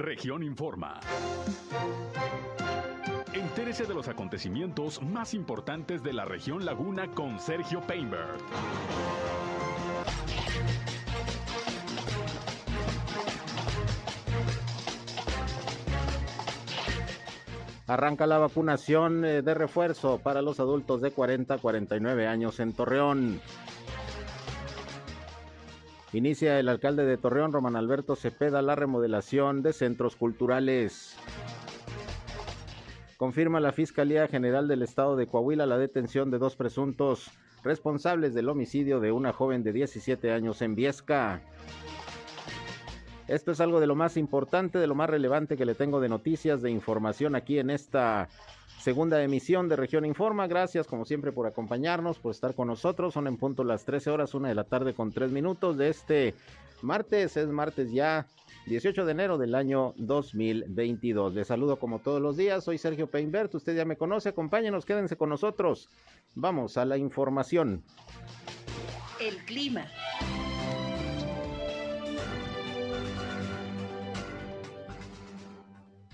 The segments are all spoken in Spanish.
Región Informa. Entérese de los acontecimientos más importantes de la región Laguna con Sergio Painberg. Arranca la vacunación eh, de refuerzo para los adultos de 40 a 49 años en Torreón. Inicia el alcalde de Torreón, Román Alberto Cepeda, la remodelación de centros culturales. Confirma la Fiscalía General del Estado de Coahuila la detención de dos presuntos responsables del homicidio de una joven de 17 años en Viesca. Esto es algo de lo más importante, de lo más relevante que le tengo de noticias, de información aquí en esta segunda emisión de Región Informa. Gracias como siempre por acompañarnos, por estar con nosotros. Son en punto las 13 horas, una de la tarde con tres minutos de este martes. Es martes ya 18 de enero del año 2022. Les saludo como todos los días. Soy Sergio Peinbert. Usted ya me conoce. Acompáñenos, quédense con nosotros. Vamos a la información. El clima.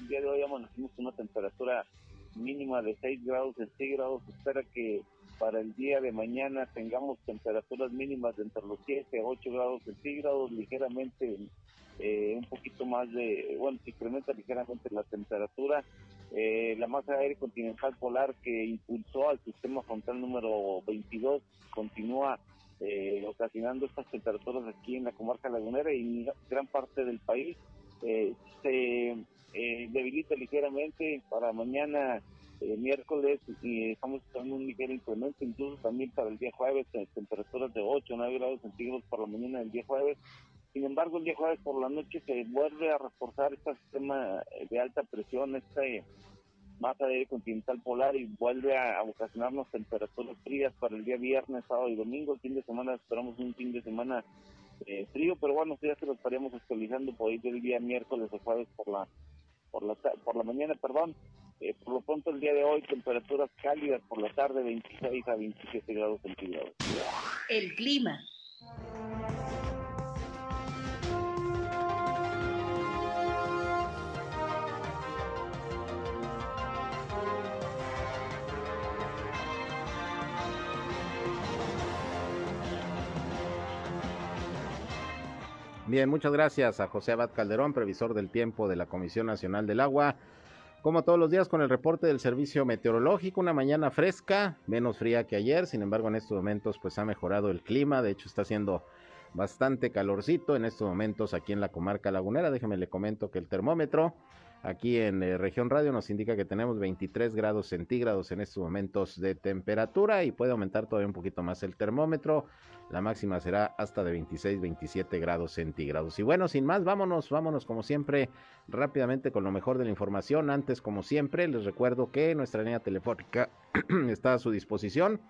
día de hoy amanecimos una temperatura mínima de 6 grados centígrados. Espera que para el día de mañana tengamos temperaturas mínimas entre los 7 a 8 grados centígrados, ligeramente eh, un poquito más de, bueno, se incrementa ligeramente la temperatura. Eh, la masa de continental polar que impulsó al sistema frontal número 22 continúa eh, ocasionando estas temperaturas aquí en la comarca lagunera y en gran parte del país. se eh, debilita ligeramente para mañana eh, miércoles y estamos esperando un ligero incremento, incluso también para el día jueves, temperaturas de 8 o 9 grados centígrados por la mañana del día jueves. Sin embargo, el día jueves por la noche se vuelve a reforzar este sistema de alta presión, este masa de aire continental polar y vuelve a, ocasionarnos temperaturas frías para el día viernes, sábado y domingo. El fin de semana esperamos un fin de semana eh, frío, pero bueno, ya se lo estaríamos actualizando por ahí del día miércoles o jueves por la por la, por la mañana, perdón. Eh, por lo pronto el día de hoy temperaturas cálidas por la tarde 26 a 27 grados centígrados. El clima. Bien, muchas gracias a José Abad Calderón, previsor del tiempo de la Comisión Nacional del Agua. Como todos los días con el reporte del servicio meteorológico, una mañana fresca, menos fría que ayer, sin embargo en estos momentos pues ha mejorado el clima, de hecho está haciendo bastante calorcito en estos momentos aquí en la comarca lagunera. Déjeme le comento que el termómetro aquí en eh, región radio nos indica que tenemos 23 grados centígrados en estos momentos de temperatura y puede aumentar todavía un poquito más el termómetro. La máxima será hasta de 26, 27 grados centígrados. Y bueno, sin más, vámonos, vámonos como siempre rápidamente con lo mejor de la información. Antes, como siempre, les recuerdo que nuestra línea telefónica está a su disposición.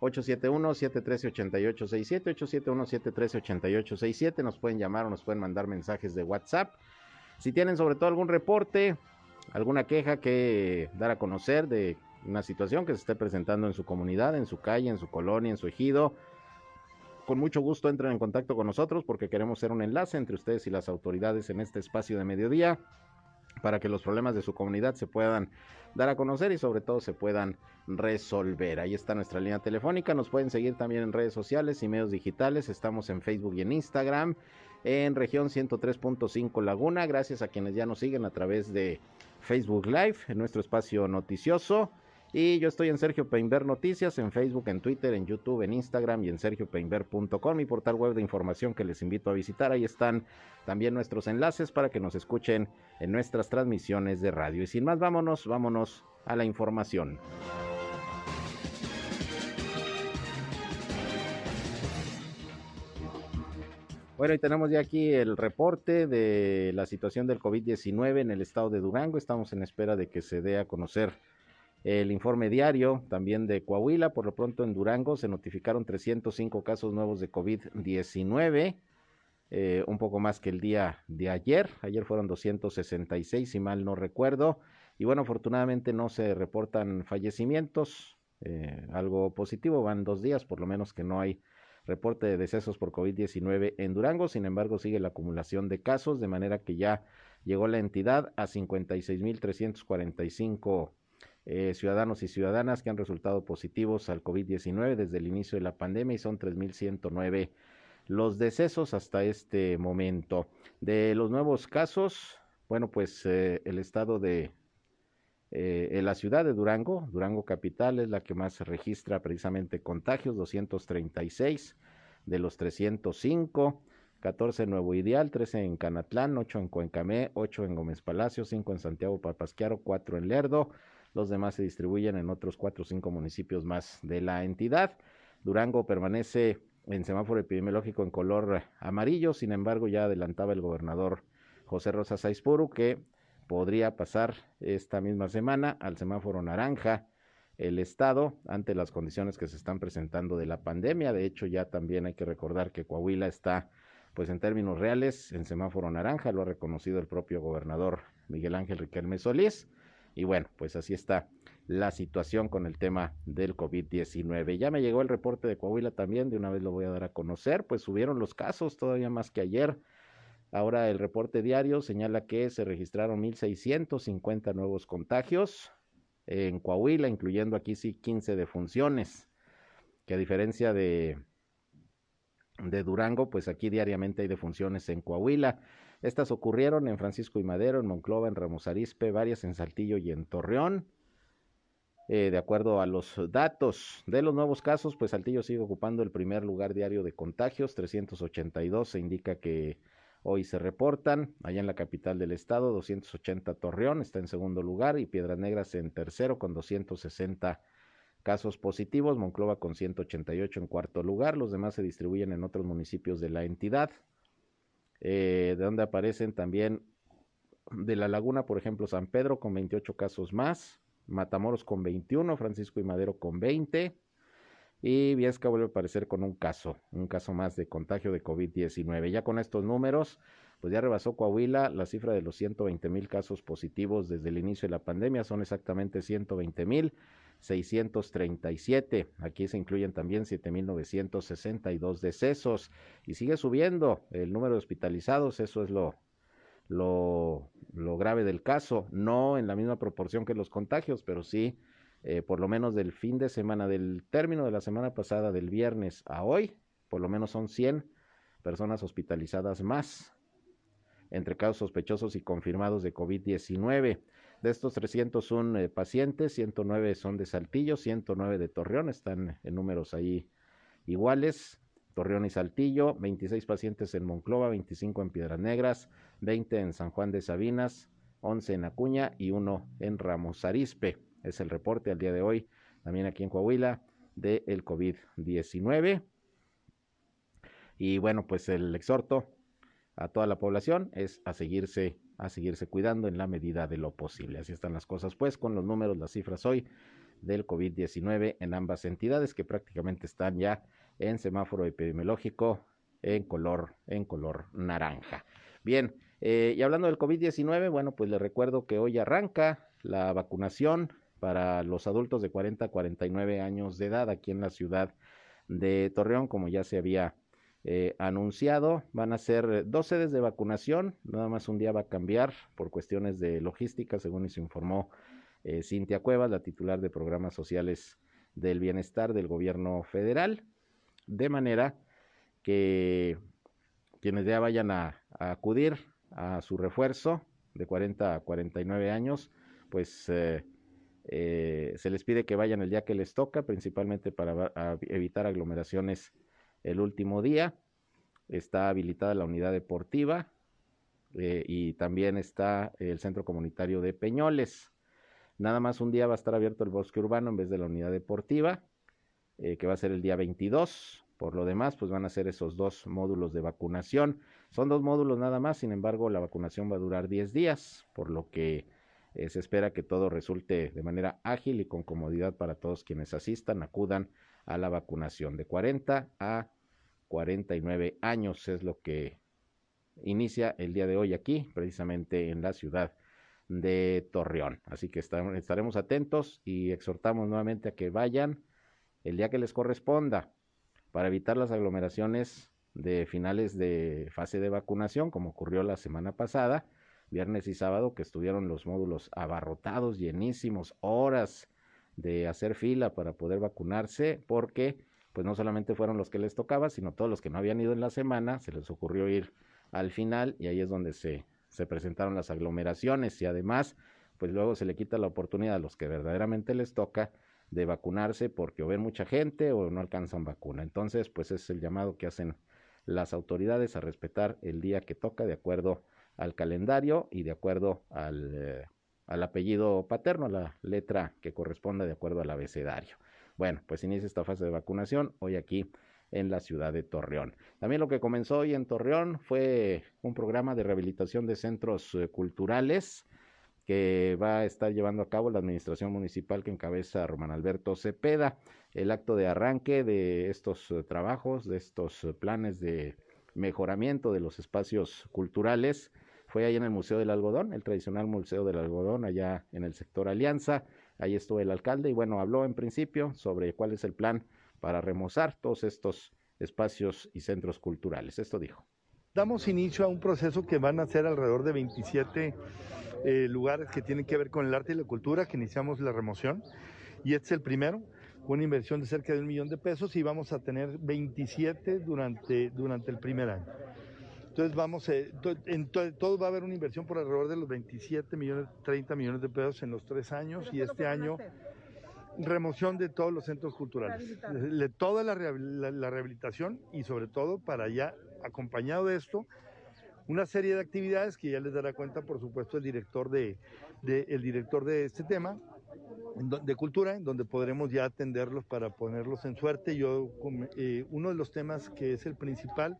871-713-8867, 871-713-8867. Nos pueden llamar o nos pueden mandar mensajes de WhatsApp. Si tienen sobre todo algún reporte, alguna queja que dar a conocer de una situación que se esté presentando en su comunidad, en su calle, en su colonia, en su ejido, con mucho gusto entren en contacto con nosotros porque queremos ser un enlace entre ustedes y las autoridades en este espacio de mediodía para que los problemas de su comunidad se puedan dar a conocer y sobre todo se puedan resolver. Ahí está nuestra línea telefónica, nos pueden seguir también en redes sociales y medios digitales, estamos en Facebook y en Instagram, en región 103.5 Laguna, gracias a quienes ya nos siguen a través de Facebook Live, en nuestro espacio noticioso. Y yo estoy en Sergio Peinber Noticias, en Facebook, en Twitter, en YouTube, en Instagram y en sergiopeinber.com, mi portal web de información que les invito a visitar. Ahí están también nuestros enlaces para que nos escuchen en nuestras transmisiones de radio. Y sin más, vámonos, vámonos a la información. Bueno, y tenemos ya aquí el reporte de la situación del COVID-19 en el estado de Durango. Estamos en espera de que se dé a conocer el informe diario también de Coahuila. Por lo pronto en Durango se notificaron 305 casos nuevos de COVID-19, eh, un poco más que el día de ayer. Ayer fueron 266, si mal no recuerdo. Y bueno, afortunadamente no se reportan fallecimientos. Eh, algo positivo, van dos días por lo menos que no hay reporte de decesos por COVID-19 en Durango. Sin embargo, sigue la acumulación de casos, de manera que ya llegó la entidad a 56.345 eh, ciudadanos y ciudadanas que han resultado positivos al COVID-19 desde el inicio de la pandemia y son 3.109 los decesos hasta este momento. De los nuevos casos, bueno, pues eh, el estado de eh, la ciudad de Durango, Durango capital, es la que más registra precisamente contagios, 236 de los 305. 14 en Nuevo Ideal, 13 en Canatlán, 8 en Cuencamé, 8 en Gómez Palacio, 5 en Santiago Papasquiaro, 4 en Lerdo, los demás se distribuyen en otros cuatro o cinco municipios más de la entidad. Durango permanece en semáforo epidemiológico en color amarillo, sin embargo ya adelantaba el gobernador José Rosa Saizpuru que podría pasar esta misma semana al semáforo naranja el estado ante las condiciones que se están presentando de la pandemia. De hecho, ya también hay que recordar que Coahuila está, pues en términos reales, en semáforo naranja, lo ha reconocido el propio gobernador Miguel Ángel Riquelme Solís. Y bueno, pues así está la situación con el tema del COVID-19. Ya me llegó el reporte de Coahuila también, de una vez lo voy a dar a conocer, pues subieron los casos todavía más que ayer. Ahora el reporte diario señala que se registraron 1.650 nuevos contagios en Coahuila, incluyendo aquí sí 15 defunciones, que a diferencia de, de Durango, pues aquí diariamente hay defunciones en Coahuila. Estas ocurrieron en Francisco y Madero, en Monclova, en Ramos Arispe, varias en Saltillo y en Torreón. Eh, de acuerdo a los datos de los nuevos casos, pues Saltillo sigue ocupando el primer lugar diario de contagios, 382 se indica que hoy se reportan. Allá en la capital del estado, 280 Torreón está en segundo lugar y Piedras Negras en tercero con 260 casos positivos, Monclova con 188 en cuarto lugar, los demás se distribuyen en otros municipios de la entidad. Eh, de donde aparecen también de la Laguna, por ejemplo, San Pedro con 28 casos más, Matamoros con 21, Francisco y Madero con 20, y Viesca vuelve a aparecer con un caso, un caso más de contagio de COVID-19. Ya con estos números, pues ya rebasó Coahuila la cifra de los 120 mil casos positivos desde el inicio de la pandemia, son exactamente 120 mil 637. Aquí se incluyen también 7.962 decesos y sigue subiendo el número de hospitalizados. Eso es lo, lo, lo, grave del caso. No en la misma proporción que los contagios, pero sí, eh, por lo menos del fin de semana, del término de la semana pasada, del viernes a hoy, por lo menos son 100 personas hospitalizadas más entre casos sospechosos y confirmados de COVID-19. De estos 301 eh, pacientes, 109 son de Saltillo, 109 de Torreón, están en números ahí iguales. Torreón y Saltillo, 26 pacientes en Monclova, 25 en Piedras Negras, 20 en San Juan de Sabinas, 11 en Acuña y 1 en Ramos Arispe. Es el reporte al día de hoy, también aquí en Coahuila, del el COVID-19. Y bueno, pues el exhorto a toda la población es a seguirse a seguirse cuidando en la medida de lo posible. Así están las cosas, pues, con los números, las cifras hoy del COVID-19 en ambas entidades que prácticamente están ya en semáforo epidemiológico en color, en color naranja. Bien, eh, y hablando del COVID-19, bueno, pues les recuerdo que hoy arranca la vacunación para los adultos de 40 a 49 años de edad aquí en la ciudad de Torreón, como ya se había eh, anunciado. Van a ser dos sedes de vacunación, nada más un día va a cambiar por cuestiones de logística, según se informó eh, Cintia Cuevas, la titular de programas sociales del bienestar del gobierno federal, de manera que quienes ya vayan a, acudir a su refuerzo de 40 a 49 años, pues eh, se les pide que vayan el día que les toca, principalmente para evitar aglomeraciones el último día. Está habilitada la unidad deportiva eh, y también está el centro comunitario de Peñoles. Nada más un día va a estar abierto el bosque urbano en vez de la unidad deportiva, eh, que va a ser el día 22. Por lo demás, pues van a ser esos dos módulos de vacunación. Son dos módulos nada más, sin embargo, la vacunación va a durar 10 días, por lo que eh, se espera que todo resulte de manera ágil y con comodidad para todos quienes asistan, acudan a la vacunación. De 40 a 49 años es lo que inicia el día de hoy aquí, precisamente en la ciudad de Torreón. Así que estaremos atentos y exhortamos nuevamente a que vayan el día que les corresponda para evitar las aglomeraciones de finales de fase de vacunación, como ocurrió la semana pasada, viernes y sábado, que estuvieron los módulos abarrotados, llenísimos, horas de hacer fila para poder vacunarse, porque pues no solamente fueron los que les tocaba, sino todos los que no habían ido en la semana, se les ocurrió ir al final y ahí es donde se, se presentaron las aglomeraciones y además, pues luego se le quita la oportunidad a los que verdaderamente les toca de vacunarse porque o ven mucha gente o no alcanzan vacuna. Entonces, pues es el llamado que hacen las autoridades a respetar el día que toca de acuerdo al calendario y de acuerdo al, eh, al apellido paterno, a la letra que corresponda de acuerdo al abecedario. Bueno, pues inicia esta fase de vacunación hoy aquí en la ciudad de Torreón. También lo que comenzó hoy en Torreón fue un programa de rehabilitación de centros eh, culturales que va a estar llevando a cabo la administración municipal que encabeza Román Alberto Cepeda. El acto de arranque de estos eh, trabajos, de estos planes de mejoramiento de los espacios culturales, fue ahí en el Museo del Algodón, el tradicional Museo del Algodón, allá en el sector Alianza. Ahí estuvo el alcalde y bueno, habló en principio sobre cuál es el plan para remozar todos estos espacios y centros culturales. Esto dijo. Damos inicio a un proceso que van a ser alrededor de 27 eh, lugares que tienen que ver con el arte y la cultura, que iniciamos la remoción. Y este es el primero, una inversión de cerca de un millón de pesos y vamos a tener 27 durante, durante el primer año. Entonces vamos, eh, en todo va a haber una inversión por alrededor de los 27 millones, 30 millones de pesos en los tres años y este año remoción de todos los centros culturales, de toda la, la, rehabilitación y sobre todo para ya, acompañado de esto, una serie de actividades que ya les dará cuenta, por supuesto, el director de, el director de este tema, de cultura, en donde podremos ya atenderlos para ponerlos en suerte. Yo, eh, uno de los temas que es el principal,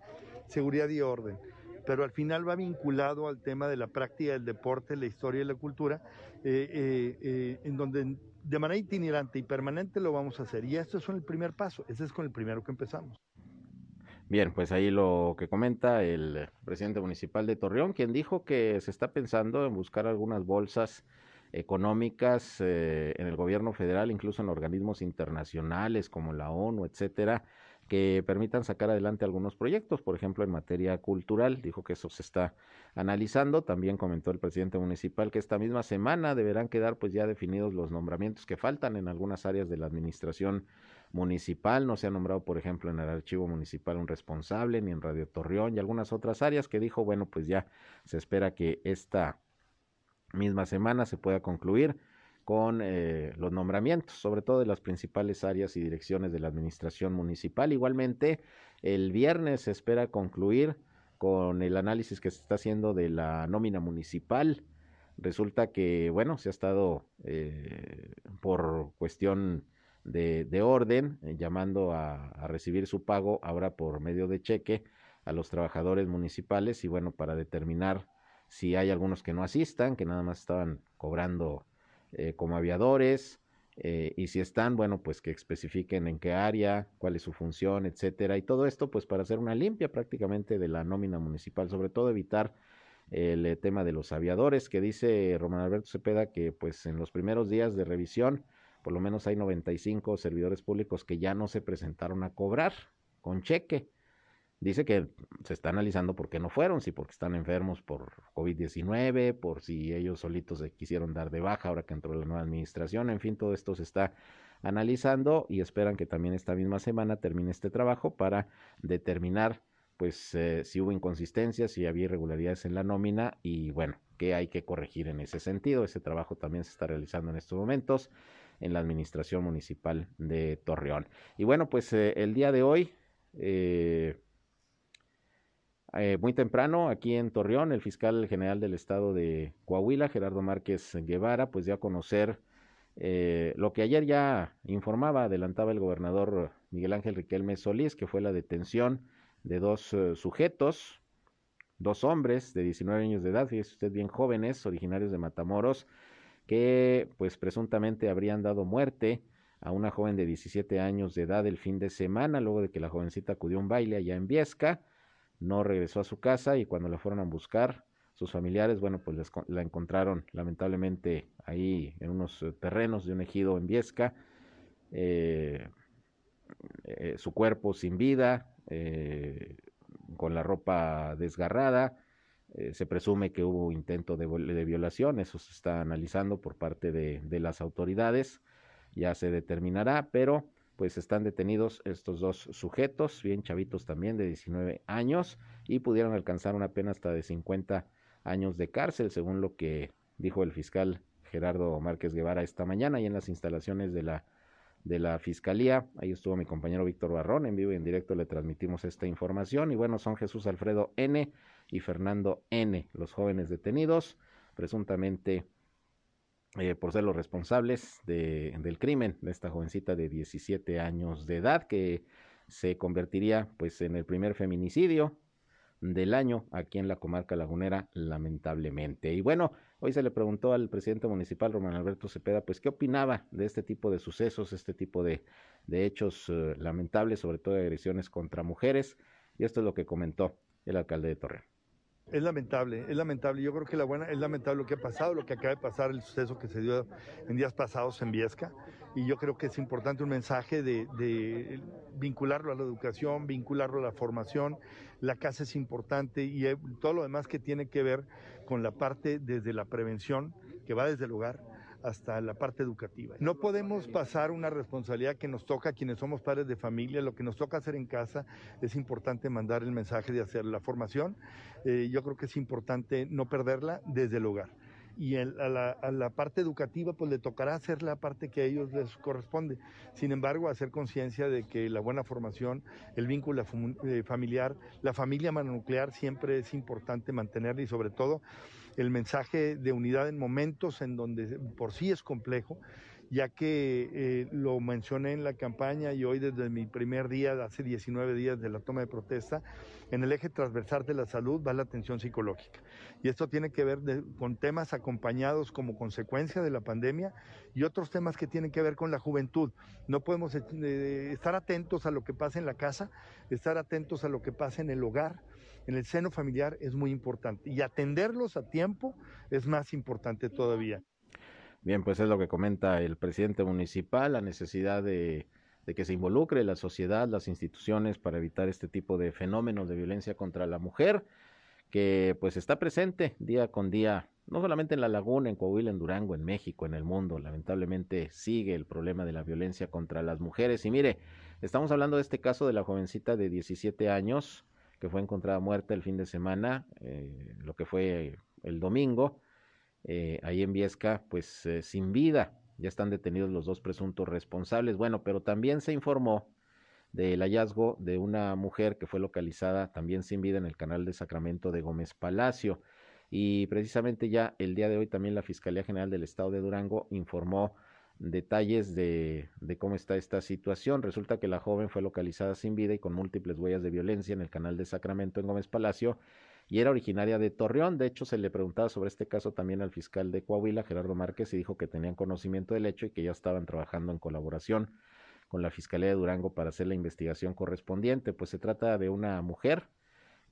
seguridad y orden, pero al final va vinculado al tema de la práctica del deporte, la historia y la cultura, eh, eh, en donde de manera itinerante y permanente lo vamos a hacer. Y esto es el primer paso, ese es con el primero que empezamos. Bien, pues ahí lo que comenta el presidente municipal de Torreón, quien dijo que se está pensando en buscar algunas bolsas económicas eh, en el gobierno federal, incluso en organismos internacionales como la ONU, etcétera, que permitan sacar adelante algunos proyectos, por ejemplo, en materia cultural. Dijo que eso se está analizando. También comentó el presidente municipal que esta misma semana deberán quedar pues ya definidos los nombramientos que faltan en algunas áreas de la administración municipal. No se ha nombrado, por ejemplo, en el archivo municipal un responsable, ni en Radio Torreón y algunas otras áreas que dijo, bueno, pues ya se espera que esta misma semana se pueda concluir con eh, los nombramientos, sobre todo de las principales áreas y direcciones de la administración municipal. Igualmente, el viernes se espera concluir con el análisis que se está haciendo de la nómina municipal. Resulta que, bueno, se ha estado eh, por cuestión de, orden, eh, llamando a, recibir su pago ahora por medio de cheque a los trabajadores municipales y bueno, para determinar si hay algunos que no asistan, que nada más estaban cobrando eh, como aviadores, eh, y si están, bueno, pues que especifiquen en qué área, cuál es su función, etcétera, y todo esto pues para hacer una limpia prácticamente de la nómina municipal, sobre todo evitar el tema de los aviadores, que dice Román Alberto Cepeda que pues en los primeros días de revisión por lo menos hay 95 servidores públicos que ya no se presentaron a cobrar con cheque. Dice que se está analizando por qué no fueron, si porque están enfermos por COVID-19, por si ellos solitos se quisieron dar de baja ahora que entró la nueva administración, en fin, todo esto se está analizando y esperan que también esta misma semana termine este trabajo para determinar pues eh, si hubo inconsistencias, si había irregularidades en la nómina y bueno, qué hay que corregir en ese sentido. Ese trabajo también se está realizando en estos momentos en la administración municipal de Torreón. Y bueno, pues eh, el día de hoy, eh, eh, muy temprano, aquí en Torreón, el fiscal general del estado de Coahuila, Gerardo Márquez Guevara, pues dio a conocer lo que ayer ya informaba, adelantaba el gobernador Miguel Ángel Riquelme Solís, que fue la detención de dos sujetos, dos hombres de 19 años de edad, fíjese usted bien jóvenes, originarios de Matamoros, que pues presuntamente habrían dado muerte a una joven de 17 años de edad el fin de semana, luego de que la jovencita acudió a un baile allá en Viesca, no regresó a su casa y cuando la fueron a buscar, sus familiares, bueno, pues la encontraron lamentablemente ahí en unos eh, terrenos de un ejido en Viesca, eh, eh, su cuerpo sin vida, con la ropa desgarrada, se presume que hubo intento de, violación, eso se está analizando por parte de, de, las autoridades, ya se determinará, pero pues están detenidos estos dos sujetos, bien chavitos también de 19 años, y pudieron alcanzar una pena hasta de 50 años de cárcel, según lo que dijo el fiscal Gerardo Márquez Guevara esta mañana y en las instalaciones de la de la Fiscalía. Ahí estuvo mi compañero Víctor Barrón, en vivo y en directo le transmitimos esta información. Y bueno, son Jesús Alfredo N y Fernando N, los jóvenes detenidos, presuntamente eh, por ser los responsables de, del crimen de esta jovencita de 17 años de edad, que se convertiría pues en el primer feminicidio del año aquí en la comarca lagunera, lamentablemente. Y bueno, hoy se le preguntó al presidente municipal, Román Alberto Cepeda, pues qué opinaba de este tipo de sucesos, este tipo de, hechos eh, lamentables, sobre todo de agresiones contra mujeres. Y esto es lo que comentó el alcalde de Torreón. Es lamentable, es lamentable. Yo creo que la buena, es lamentable lo que ha pasado, lo que acaba de pasar, el suceso que se dio en días pasados en Viesca. Y yo creo que es importante un mensaje de, vincularlo a la educación, vincularlo a la formación. La casa es importante y todo lo demás que tiene que ver con la parte desde la prevención, que va desde el hogar, hasta la parte educativa. No podemos pasar una responsabilidad que nos toca a quienes somos padres de familia, lo que nos toca hacer en casa es importante mandar el mensaje de hacer la formación. Eh, yo creo que es importante no perderla desde el hogar y a, la, parte educativa pues le tocará hacer la parte que a ellos les corresponde. Sin embargo, hacer conciencia de que la buena formación, el vínculo eh, familiar, la familia mononuclear siempre es importante mantenerla y sobre todo el mensaje de unidad en momentos en donde por sí es complejo, ya que eh, lo mencioné en la campaña y hoy desde mi primer día, hace 19 días de la toma de protesta, en el eje transversal de la salud va la atención psicológica. Y esto tiene que ver con temas acompañados como consecuencia de la pandemia y otros temas que tienen que ver con la juventud. No podemos eh, estar atentos a lo que pasa en la casa, estar atentos a lo que pasa en el hogar, en el seno familiar es muy importante y atenderlos a tiempo es más importante todavía. Bien, pues es lo que comenta el presidente municipal, la necesidad de, que se involucre la sociedad, las instituciones para evitar este tipo de fenómenos de violencia contra la mujer, que pues está presente día con día, no solamente en La Laguna, en Coahuila, en Durango, en México, en el mundo. Lamentablemente sigue el problema de la violencia contra las mujeres. Y mire, estamos hablando de este caso de la jovencita de 17 años que fue encontrada muerta el fin de semana, eh, lo que fue el domingo eh, ahí en Viesca, pues eh, sin vida. Ya están detenidos los dos presuntos responsables. Bueno, pero también se informó del hallazgo de una mujer que fue localizada también sin vida en el canal de Sacramento de Gómez Palacio. Y precisamente ya el día de hoy también la Fiscalía General del Estado de Durango informó detalles de, cómo está esta situación. Resulta que la joven fue localizada sin vida y con múltiples huellas de violencia en el canal de Sacramento en Gómez Palacio y era originaria de Torreón. De hecho, se le preguntaba sobre este caso también al fiscal de Coahuila, Gerardo Márquez, y dijo que tenían conocimiento del hecho y que ya estaban trabajando en colaboración con la Fiscalía de Durango para hacer la investigación correspondiente. Pues se trata de una mujer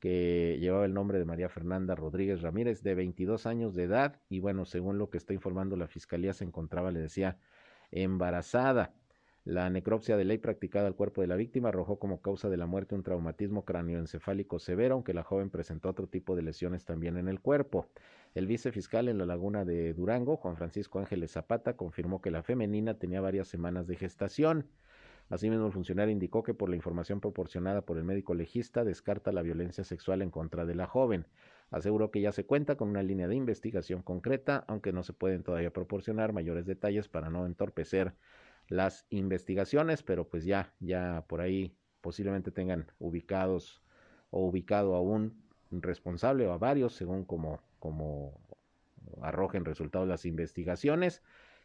que llevaba el nombre de María Fernanda Rodríguez Ramírez, de 22 años de edad, y bueno, según lo que está informando la Fiscalía, se encontraba, le decía, embarazada. La necropsia de ley practicada al cuerpo de la víctima arrojó como causa de la muerte un traumatismo cráneoencefálico severo, aunque la joven presentó otro tipo de lesiones también en el cuerpo. El vicefiscal en la laguna de Durango, Juan Francisco Ángeles Zapata, confirmó que la femenina tenía varias semanas de gestación. Asimismo, el funcionario indicó que por la información proporcionada por el médico legista descarta la violencia sexual en contra de la joven. Aseguró que ya se cuenta con una línea de investigación concreta, aunque no se pueden todavía proporcionar mayores detalles para no entorpecer las investigaciones, pero pues ya, ya por ahí posiblemente tengan ubicados o ubicado a un responsable o a varios, según como, como arrojen resultados las investigaciones.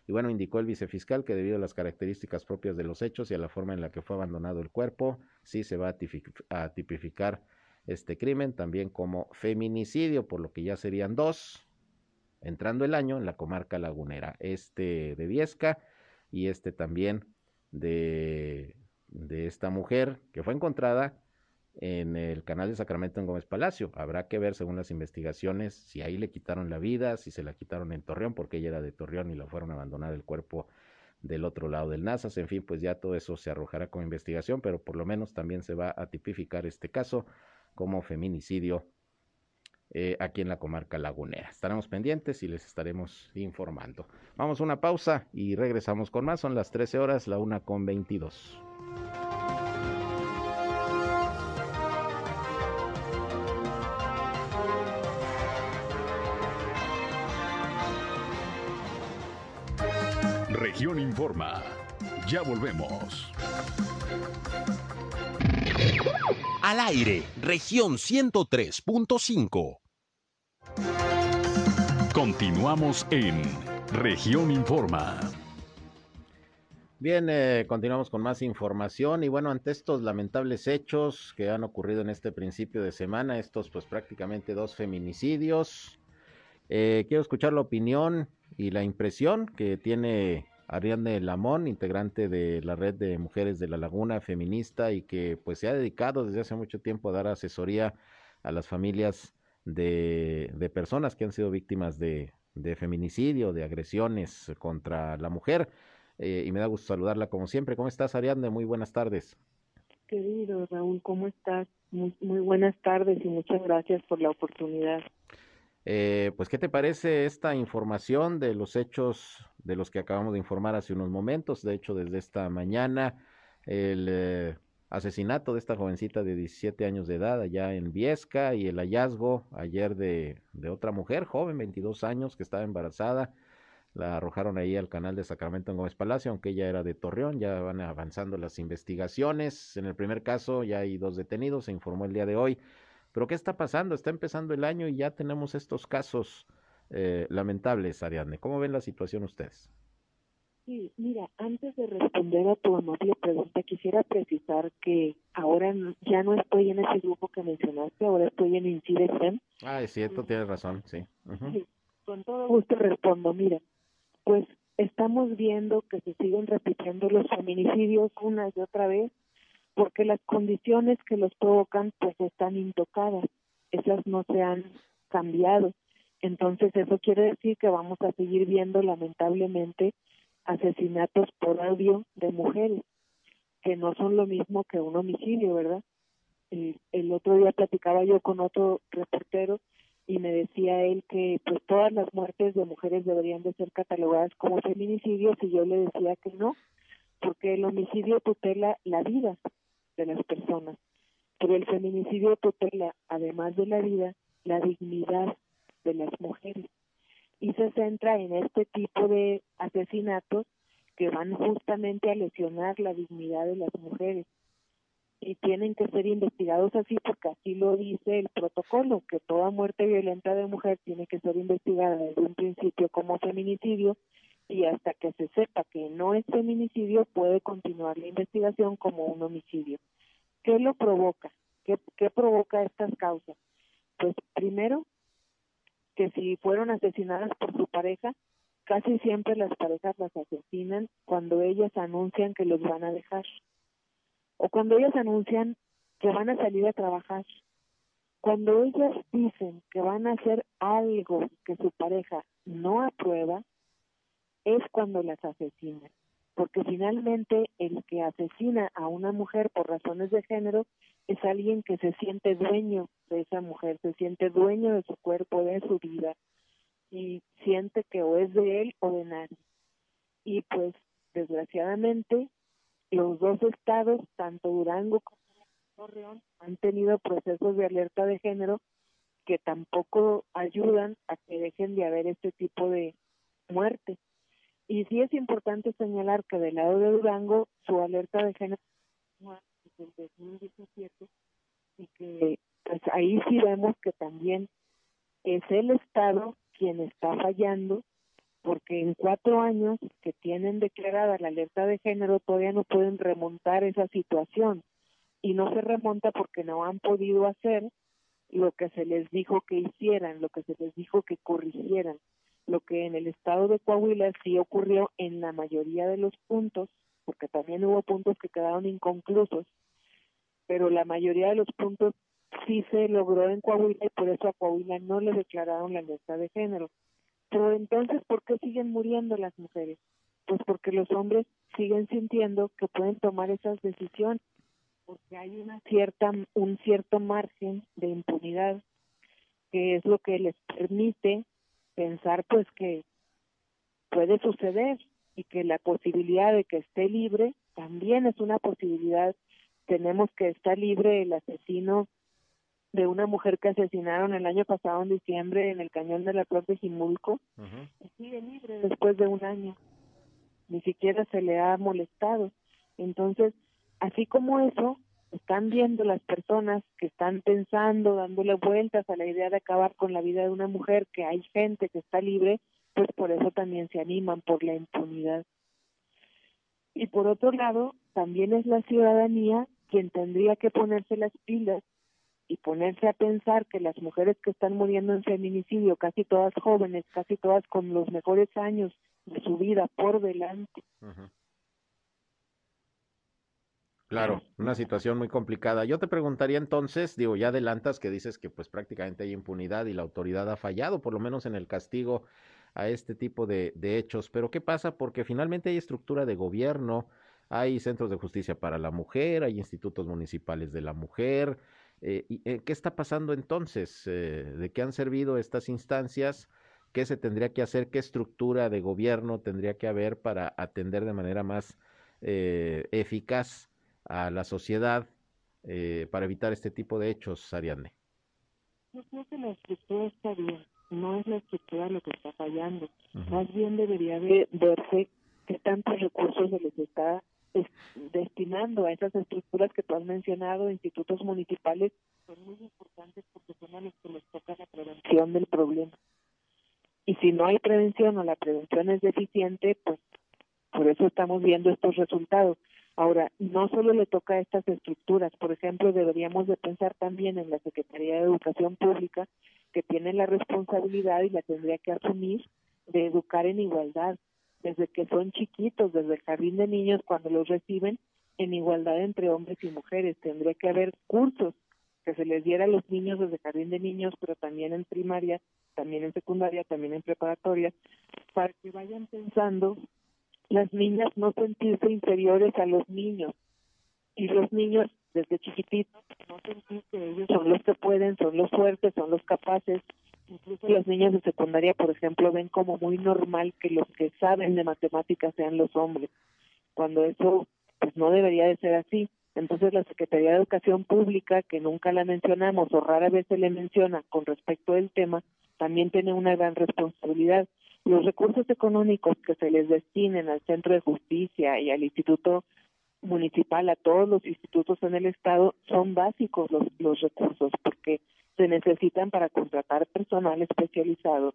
Y bueno, indicó el vicefiscal que debido a las características propias de los hechos y a la forma en la que fue abandonado el cuerpo, sí se va a, tipificar este crimen también como feminicidio, por lo que ya serían dos, entrando el año en la comarca lagunera. Este de Viesca y este también de, de esta mujer que fue encontrada en el canal de Sacramento en Gómez Palacio. Habrá que ver, según las investigaciones, si ahí le quitaron la vida, si se la quitaron en Torreón, porque ella era de Torreón y la fueron a abandonar el cuerpo del otro lado del NASAS. En fin, pues ya todo eso se arrojará con investigación, pero por lo menos también se va a tipificar este caso como feminicidio eh, aquí en la comarca lagunera. Estaremos pendientes y les estaremos informando. Vamos a una pausa y regresamos con más. Son las 13 horas, la una con 22. Región Informa. Ya volvemos. Al aire, región 103.5. Continuamos en región Informa. Bien, eh, continuamos con más información y bueno, ante estos lamentables hechos que han ocurrido en este principio de semana, estos pues prácticamente dos feminicidios, eh, quiero escuchar la opinión y la impresión que tiene Ariadne Lamón, integrante de la red de mujeres de la Laguna feminista y que pues se ha dedicado desde hace mucho tiempo a dar asesoría a las familias de, personas que han sido víctimas de, de, feminicidio, de agresiones contra la mujer. Eh, y me da gusto saludarla como siempre. ¿Cómo estás, Ariadne? Muy buenas tardes. Querido Raúl, ¿cómo estás? Muy, muy buenas tardes y muchas gracias por la oportunidad. Eh, pues, ¿qué te parece esta información de los hechos de los que acabamos de informar hace unos momentos? De hecho, desde esta mañana, el eh, asesinato de esta jovencita de 17 años de edad allá en Viesca y el hallazgo ayer de, de otra mujer joven, 22 años, que estaba embarazada. La arrojaron ahí al canal de Sacramento en Gómez Palacio, aunque ella era de Torreón. Ya van avanzando las investigaciones. En el primer caso ya hay dos detenidos, se informó el día de hoy. Pero ¿qué está pasando? Está empezando el año y ya tenemos estos casos eh, lamentables, Ariadne. ¿Cómo ven la situación ustedes? Sí, mira, antes de responder a tu amable pregunta, quisiera precisar que ahora ya no estoy en ese grupo que mencionaste, ahora estoy en INCIDESEM. Ah, es cierto, tienes razón, sí. Uh -huh. sí. Con todo gusto respondo, mira, pues estamos viendo que se siguen repitiendo los feminicidios una y otra vez porque las condiciones que los provocan pues están intocadas, esas no se han cambiado. Entonces eso quiere decir que vamos a seguir viendo lamentablemente asesinatos por audio de mujeres, que no son lo mismo que un homicidio, ¿verdad? El, el otro día platicaba yo con otro reportero y me decía él que pues todas las muertes de mujeres deberían de ser catalogadas como feminicidios y yo le decía que no, porque el homicidio tutela la vida de las personas, pero el feminicidio tutela, además de la vida, la dignidad de las mujeres. Y se centra en este tipo de asesinatos que van justamente a lesionar la dignidad de las mujeres. Y tienen que ser investigados así porque así lo dice el protocolo, que toda muerte violenta de mujer tiene que ser investigada desde un principio como feminicidio y hasta que se sepa que no es feminicidio puede continuar la investigación como un homicidio. ¿Qué lo provoca? ¿Qué, qué provoca estas causas? Pues primero, que si fueron asesinadas por su pareja, casi siempre las parejas las asesinan cuando ellas anuncian que los van a dejar o cuando ellas anuncian que van a salir a trabajar. Cuando ellas dicen que van a hacer algo que su pareja no aprueba, es cuando las asesinan. Porque finalmente el que asesina a una mujer por razones de género es alguien que se siente dueño de esa mujer, se siente dueño de su cuerpo, de su vida, y siente que o es de él o de nadie. Y pues, desgraciadamente, los dos estados, tanto Durango como Torreón, han tenido procesos de alerta de género que tampoco ayudan a que dejen de haber este tipo de muerte. Y sí es importante señalar que del lado de Durango, su alerta de género desde 2017 y que pues ahí sí vemos que también es el Estado quien está fallando porque en cuatro años que tienen declarada la alerta de género todavía no pueden remontar esa situación. Y no se remonta porque no han podido hacer lo que se les dijo que hicieran, lo que se les dijo que corrigieran, lo que en el estado de Coahuila sí ocurrió en la mayoría de los puntos, porque también hubo puntos que quedaron inconclusos, pero la mayoría de los puntos sí se logró en Coahuila y por eso a Coahuila no le declararon la alerta de género. Pero entonces, ¿por qué siguen muriendo las mujeres? Pues porque los hombres siguen sintiendo que pueden tomar esas decisiones, porque hay una cierta, un cierto margen de impunidad que es lo que les permite pensar pues que puede suceder y que la posibilidad de que esté libre también es una posibilidad. Tenemos que estar libre el asesino de una mujer que asesinaron el año pasado en diciembre en el cañón de la Cruz de Jimulco sigue libre después de un año. Ni siquiera se le ha molestado. Entonces, así como eso, están viendo las personas que están pensando, dándole vueltas a la idea de acabar con la vida de una mujer, que hay gente que está libre, pues por eso también se animan por la impunidad. Y por otro lado, también es la ciudadanía quien tendría que ponerse las pilas y ponerse a pensar que las mujeres que están muriendo en feminicidio, casi todas jóvenes, casi todas con los mejores años de su vida por delante, Claro, una situación muy complicada. Yo te preguntaría entonces, digo, ya adelantas que dices que pues prácticamente hay impunidad y la autoridad ha fallado, por lo menos en el castigo a este tipo de, hechos, pero ¿qué pasa? Porque finalmente hay estructura de gobierno, hay centros de justicia para la mujer, hay institutos municipales de la mujer. Eh, y, eh, ¿Qué está pasando entonces? Eh, ¿De qué han servido estas instancias? ¿Qué se tendría que hacer? ¿Qué estructura de gobierno tendría que haber para atender de manera más eficaz a la sociedad eh, para evitar este tipo de hechos, Ariadne? Yo creo que la estructura está bien, no es la estructura lo que está fallando. Más bien debería de verse qué tantos recursos se les está destinando a esas estructuras que tú has mencionado, institutos municipales, son muy importantes porque son a los que les toca la prevención del problema. Y si no hay prevención o la prevención es deficiente, pues por eso estamos viendo estos resultados. Ahora, no solo le toca a estas estructuras, por ejemplo, deberíamos de pensar también en la Secretaría de Educación Pública, que tiene la responsabilidad y la tendría que asumir de educar en igualdad, desde que son chiquitos, desde el jardín de niños, cuando los reciben, en igualdad entre hombres y mujeres. Tendría que haber cursos que se les diera a los niños desde jardín de niños, pero también en primaria, también en secundaria, también en preparatoria, para que vayan pensando las niñas no sentirse inferiores a los niños y los niños desde chiquititos no sentir que ellos son los que pueden, son los fuertes, son los capaces. Incluso las niñas de secundaria, por ejemplo, ven como muy normal que los que saben de matemáticas sean los hombres, cuando eso pues no debería de ser así. Entonces la Secretaría de Educación Pública, que nunca la mencionamos o rara vez se le menciona con respecto al tema, también tiene una gran responsabilidad los recursos económicos que se les destinen al Centro de Justicia y al Instituto Municipal, a todos los institutos en el Estado, son básicos los, los recursos porque se necesitan para contratar personal especializado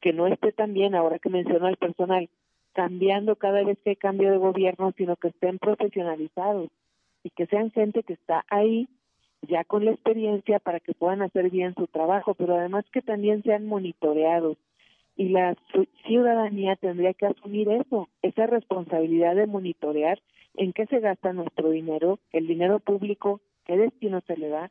que no esté también, ahora que menciono al personal, cambiando cada vez que hay cambio de gobierno, sino que estén profesionalizados y que sean gente que está ahí ya con la experiencia para que puedan hacer bien su trabajo, pero además que también sean monitoreados, y la ciudadanía tendría que asumir eso, esa responsabilidad de monitorear en qué se gasta nuestro dinero, el dinero público, qué destino se le da,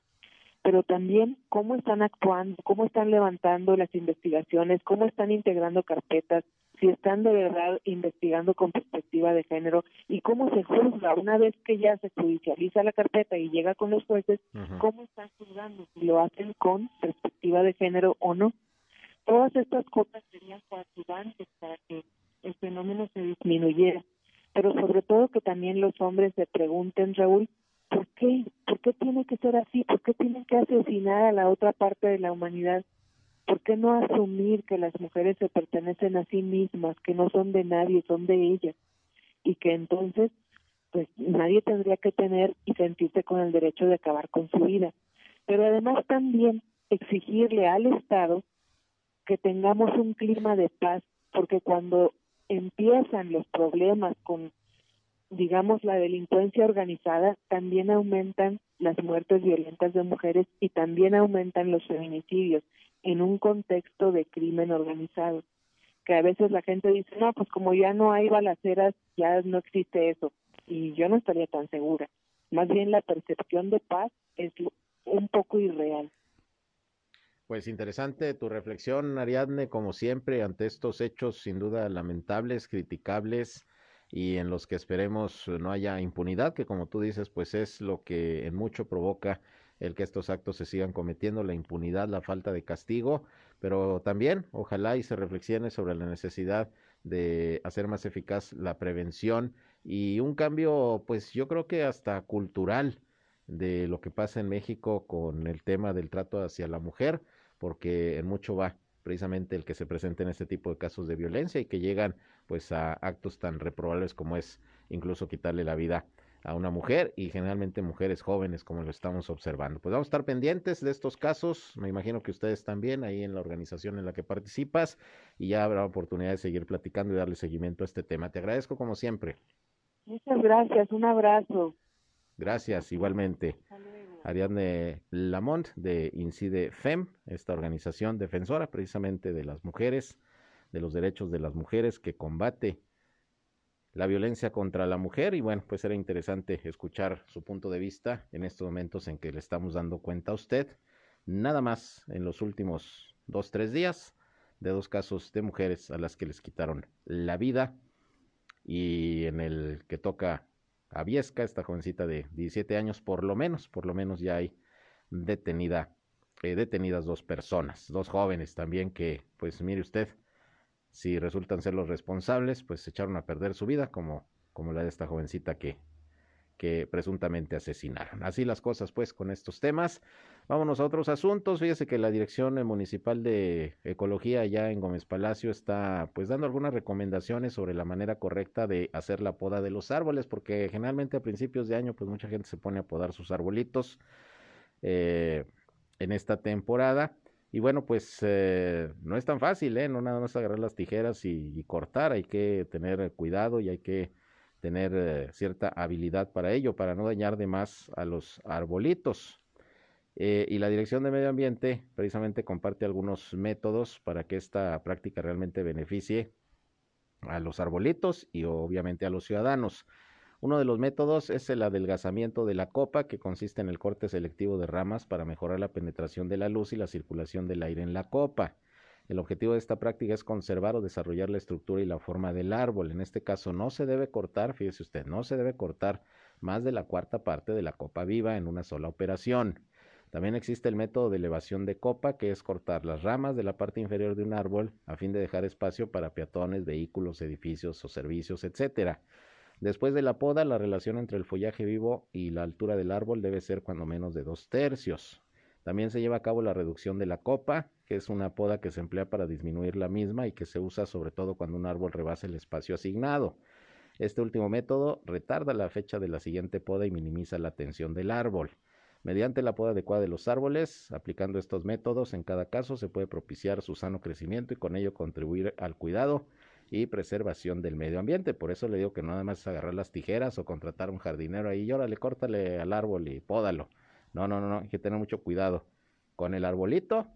pero también cómo están actuando, cómo están levantando las investigaciones, cómo están integrando carpetas, si están de verdad investigando con perspectiva de género y cómo se juzga una vez que ya se judicializa la carpeta y llega con los jueces, cómo están juzgando, si lo hacen con perspectiva de género o no. Todas estas cosas serían coadyuvantes para que el fenómeno se disminuyera, pero sobre todo que también los hombres se pregunten, Raúl, ¿por qué? ¿Por qué tiene que ser así? ¿Por qué tienen que asesinar a la otra parte de la humanidad? ¿Por qué no asumir que las mujeres se pertenecen a sí mismas, que no son de nadie, son de ellas? Y que entonces, pues nadie tendría que tener y sentirse con el derecho de acabar con su vida. Pero además también exigirle al Estado que tengamos un clima de paz, porque cuando empiezan los problemas con, digamos, la delincuencia organizada, también aumentan las muertes violentas de mujeres y también aumentan los feminicidios en un contexto de crimen organizado. Que a veces la gente dice, no, pues como ya no hay balaceras, ya no existe eso. Y yo no estaría tan segura. Más bien la percepción de paz es un poco irreal. Pues interesante tu reflexión, Ariadne, como siempre, ante estos hechos sin duda lamentables, criticables y en los que esperemos no haya impunidad, que como tú dices, pues es lo que en mucho provoca el que estos actos se sigan cometiendo, la impunidad, la falta de castigo, pero también ojalá y se reflexione sobre la necesidad de hacer más eficaz la prevención y un cambio, pues yo creo que hasta cultural de lo que pasa en México con el tema del trato hacia la mujer, porque en mucho va precisamente el que se presenten este tipo de casos de violencia y que llegan pues a actos tan reprobables como es incluso quitarle la vida a una mujer y generalmente mujeres jóvenes como lo estamos observando. Pues vamos a estar pendientes de estos casos, me imagino que ustedes también ahí en la organización en la que participas y ya habrá oportunidad de seguir platicando y darle seguimiento a este tema. Te agradezco como siempre. Muchas gracias, un abrazo. Gracias, igualmente. Ariadne Lamont de Incide FEM, esta organización defensora precisamente de las mujeres, de los derechos de las mujeres que combate la violencia contra la mujer. Y bueno, pues era interesante escuchar su punto de vista en estos momentos en que le estamos dando cuenta a usted, nada más en los últimos dos, tres días, de dos casos de mujeres a las que les quitaron la vida. Y en el que toca a Viesca, esta jovencita de 17 años, por lo menos, por lo menos ya hay detenida, eh, detenidas dos personas, dos jóvenes también que, pues mire usted, si resultan ser los responsables, pues echaron a perder su vida, como, como la de esta jovencita que, que presuntamente asesinaron. Así las cosas, pues, con estos temas. Vámonos a otros asuntos. Fíjese que la Dirección Municipal de Ecología allá en Gómez Palacio está, pues, dando algunas recomendaciones sobre la manera correcta de hacer la poda de los árboles, porque generalmente a principios de año, pues, mucha gente se pone a podar sus arbolitos eh, en esta temporada. Y bueno, pues eh, no es tan fácil, ¿eh? No nada más agarrar las tijeras y, cortar, hay que tener cuidado y hay que tener eh, cierta habilidad para ello, para no dañar de más a los arbolitos. Eh, y la Dirección de Medio Ambiente precisamente comparte algunos métodos para que esta práctica realmente beneficie a los arbolitos y obviamente a los ciudadanos. Uno de los métodos es el adelgazamiento de la copa, que consiste en el corte selectivo de ramas para mejorar la penetración de la luz y la circulación del aire en la copa. El objetivo de esta práctica es conservar o desarrollar la estructura y la forma del árbol. En este caso no se debe cortar, fíjese usted, no se debe cortar más de la cuarta parte de la copa viva en una sola operación. También existe el método de elevación de copa, que es cortar las ramas de la parte inferior de un árbol a fin de dejar espacio para peatones, vehículos, edificios o servicios, etcétera. Después de la poda, la relación entre el follaje vivo y la altura del árbol debe ser cuando menos de dos tercios. También se lleva a cabo la reducción de la copa, que es una poda que se emplea para disminuir la misma y que se usa sobre todo cuando un árbol rebasa el espacio asignado. Este último método retarda la fecha de la siguiente poda y minimiza la tensión del árbol. Mediante la poda adecuada de los árboles, aplicando estos métodos, en cada caso se puede propiciar su sano crecimiento y con ello contribuir al cuidado y preservación del medio ambiente. Por eso le digo que no nada más es agarrar las tijeras o contratar un jardinero ahí y órale, córtale al árbol y pódalo. No, no, no, no, hay que tener mucho cuidado con el arbolito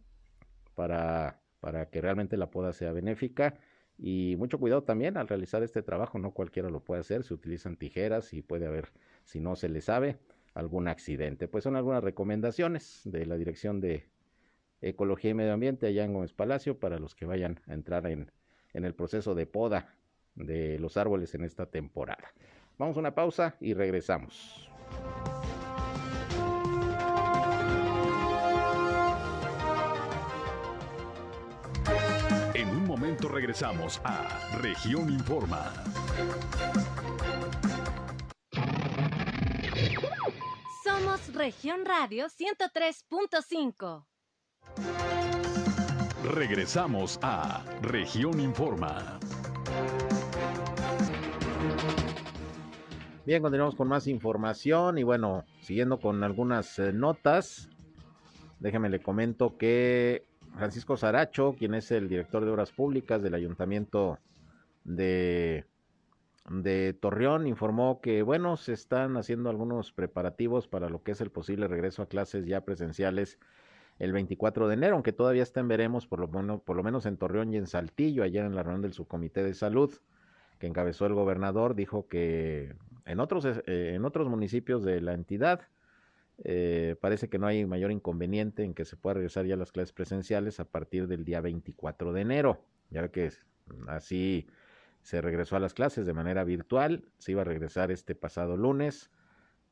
para, para que realmente la poda sea benéfica. Y mucho cuidado también al realizar este trabajo, no cualquiera lo puede hacer, se utilizan tijeras y puede haber, si no se le sabe, algún accidente. Pues son algunas recomendaciones de la Dirección de Ecología y Medio Ambiente allá en Gómez Palacio para los que vayan a entrar en en el proceso de poda de los árboles en esta temporada. Vamos a una pausa y regresamos. Momento regresamos a Región Informa. Somos Región Radio 103.5. Regresamos a Región Informa. Bien, continuamos con más información y bueno, siguiendo con algunas eh, notas, déjeme le comento que Francisco Saracho, quien es el director de Obras Públicas del Ayuntamiento de, de Torreón, informó que bueno, se están haciendo algunos preparativos para lo que es el posible regreso a clases ya presenciales el 24 de enero, aunque todavía está en veremos, por lo, menos, por lo menos en Torreón y en Saltillo, ayer en la reunión del subcomité de salud que encabezó el gobernador, dijo que en otros, eh, en otros municipios de la entidad eh, parece que no hay mayor inconveniente en que se pueda regresar ya a las clases presenciales a partir del día 24 de enero. Ya que así se regresó a las clases de manera virtual, se iba a regresar este pasado lunes,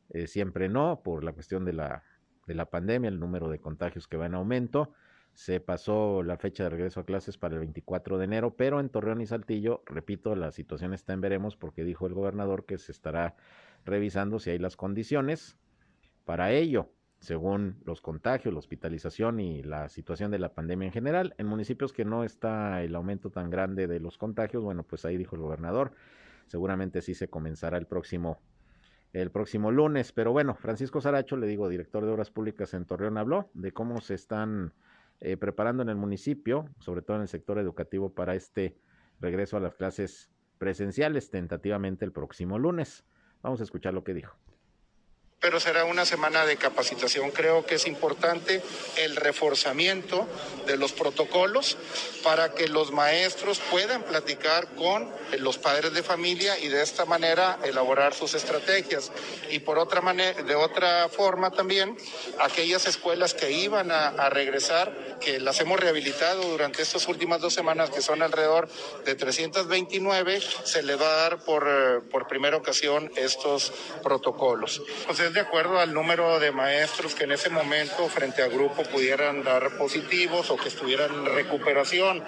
eh, siempre no, por la cuestión de la de la pandemia, el número de contagios que va en aumento. Se pasó la fecha de regreso a clases para el 24 de enero, pero en Torreón y Saltillo, repito, la situación está en veremos porque dijo el gobernador que se estará revisando si hay las condiciones para ello, según los contagios, la hospitalización y la situación de la pandemia en general. En municipios que no está el aumento tan grande de los contagios, bueno, pues ahí dijo el gobernador, seguramente sí se comenzará el próximo el próximo lunes. Pero bueno, Francisco Saracho, le digo, director de Obras Públicas en Torreón, habló de cómo se están eh, preparando en el municipio, sobre todo en el sector educativo, para este regreso a las clases presenciales tentativamente el próximo lunes. Vamos a escuchar lo que dijo pero será una semana de capacitación. Creo que es importante el reforzamiento de los protocolos para que los maestros puedan platicar con los padres de familia y de esta manera elaborar sus estrategias. Y por otra de otra forma también, aquellas escuelas que iban a, regresar, que las hemos rehabilitado durante estas últimas dos semanas, que son alrededor de 329, se le va a dar por, eh, por primera ocasión estos protocolos. Es de acuerdo al número de maestros que en ese momento frente a grupo pudieran dar positivos o que estuvieran en recuperación.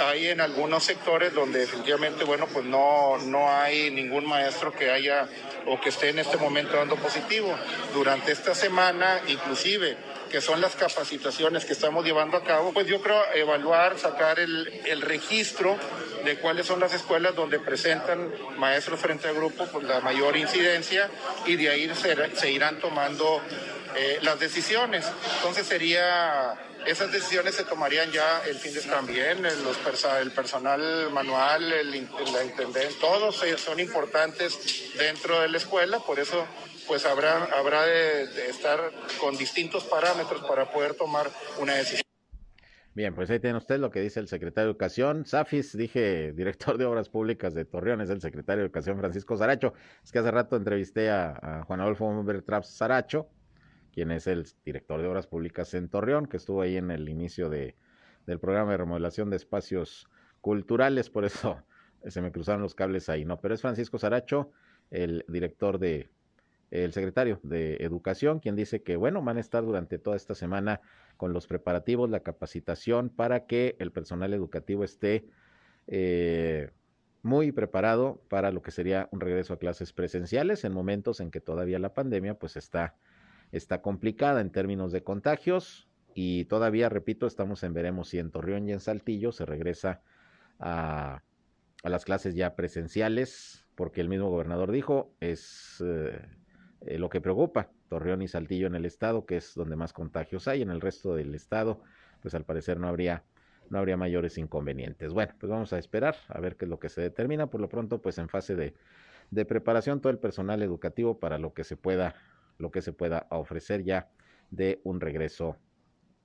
Hay en algunos sectores donde definitivamente, bueno, pues no, no hay ningún maestro que haya o que esté en este momento dando positivo. Durante esta semana, inclusive, que son las capacitaciones que estamos llevando a cabo, pues yo creo evaluar, sacar el, el registro de cuáles son las escuelas donde presentan maestros frente al grupo con la mayor incidencia y de ahí se, irán tomando eh, las decisiones. Entonces sería esas decisiones se tomarían ya el fin de también, el, los el personal manual, el, la intendente, todos son importantes dentro de la escuela, por eso pues habrá, habrá de estar con distintos parámetros para poder tomar una decisión. Bien, pues ahí tiene usted lo que dice el secretario de Educación. Safis, dije, director de Obras Públicas de Torreón, es el secretario de Educación Francisco Saracho. Es que hace rato entrevisté a, Juan Adolfo Bertraps Saracho, quien es el director de Obras Públicas en Torreón, que estuvo ahí en el inicio de, del programa de remodelación de espacios culturales, por eso se me cruzaron los cables ahí, ¿no? Pero es Francisco Saracho, el director de, el secretario de Educación, quien dice que, bueno, van a estar durante toda esta semana con los preparativos, la capacitación para que el personal educativo esté eh, muy preparado para lo que sería un regreso a clases presenciales en momentos en que todavía la pandemia pues está, está complicada en términos de contagios. Y todavía, repito, estamos en veremos si en Torreón y en Saltillo se regresa a, a las clases ya presenciales, porque el mismo gobernador dijo, es... Eh, eh, lo que preocupa Torreón y Saltillo en el estado, que es donde más contagios hay, en el resto del estado, pues al parecer no habría no habría mayores inconvenientes. Bueno, pues vamos a esperar a ver qué es lo que se determina. Por lo pronto, pues en fase de, de preparación todo el personal educativo para lo que se pueda, lo que se pueda ofrecer ya de un regreso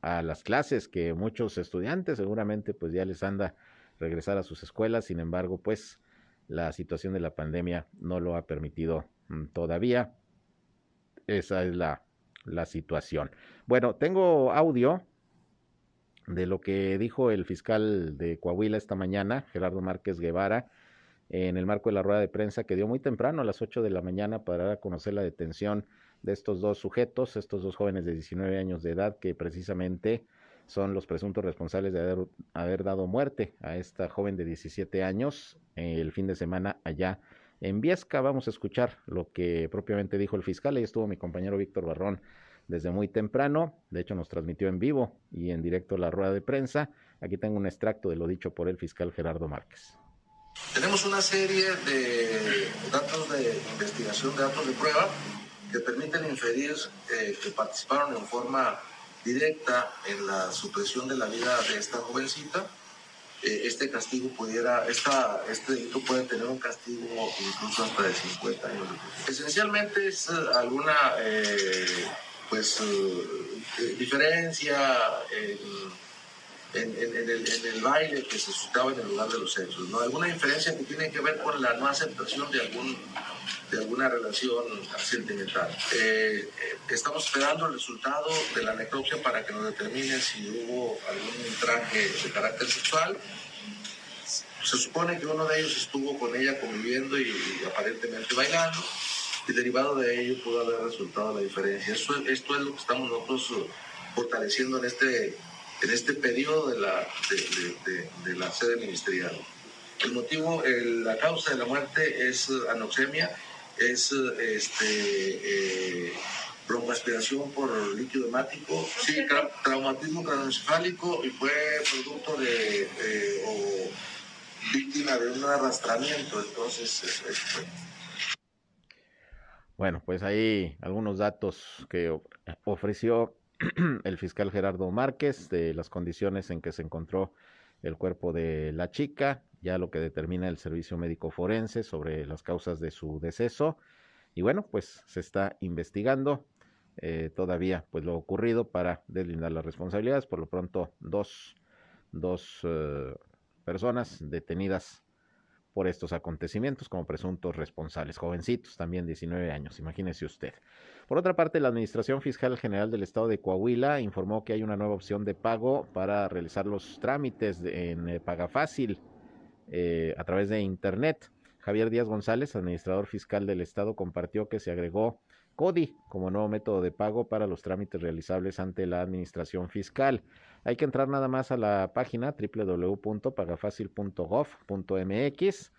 a las clases, que muchos estudiantes seguramente pues ya les anda regresar a sus escuelas, sin embargo, pues la situación de la pandemia no lo ha permitido mm, todavía. Esa es la, la situación. Bueno, tengo audio de lo que dijo el fiscal de Coahuila esta mañana, Gerardo Márquez Guevara, en el marco de la rueda de prensa que dio muy temprano a las 8 de la mañana para dar a conocer la detención de estos dos sujetos, estos dos jóvenes de 19 años de edad que precisamente son los presuntos responsables de haber, haber dado muerte a esta joven de 17 años el fin de semana allá Viesca. Vamos a escuchar lo que propiamente dijo el fiscal. Ahí estuvo mi compañero Víctor Barrón desde muy temprano. De hecho, nos transmitió en vivo y en directo la rueda de prensa. Aquí tengo un extracto de lo dicho por el fiscal Gerardo Márquez. Tenemos una serie de datos de investigación, de datos de prueba, que permiten inferir eh, que participaron en forma directa en la supresión de la vida de esta jovencita eh, este castigo pudiera, esta, este delito puede tener un castigo incluso hasta de 50 años. Esencialmente es eh, alguna eh, pues, diferencia en, en, el, baile que se suscitaba en el lugar de los hechos, ¿no? Alguna diferencia que tiene que ver con la no aceptación de algún de alguna relación sentimental. Eh, estamos esperando el resultado de la necropsia para que nos determine si hubo algún traje de carácter sexual. Se supone que uno de ellos estuvo con ella conviviendo y, aparentemente bailando. y derivado de ello pudo haber resultado la diferencia. Eso, esto es lo que estamos nosotros uh, fortaleciendo en este, en este periodo de la, de, la sede ministerial. El motivo, la causa de la muerte es uh, anoxemia, es uh, este, eh, broncoaspiración por líquido hemático, sí, traumatismo craneoencefálico y fue producto de eh, o víctima de un arrastramiento, entonces es, bueno, pues ahí algunos datos que ofreció el fiscal Gerardo Márquez de las condiciones en que se encontró el cuerpo de la chica, ya lo que determina el servicio médico forense sobre las causas de su deceso. Y bueno, pues se está investigando eh, todavía pues lo ocurrido para deslindar las responsabilidades. Por lo pronto, dos, dos eh, personas detenidas por estos acontecimientos como presuntos responsables, jovencitos también 19 años, imagínese usted. Por otra parte, la Administración Fiscal General del Estado de Coahuila informó que hay una nueva opción de pago para realizar los trámites en eh, Paga Fácil a través de Internet. Javier Díaz González, administrador fiscal del Estado, compartió que se agregó CODI como nuevo método de pago para los trámites realizables ante la administración fiscal. Hay que entrar nada más a la página www.pagafacil.gov.mx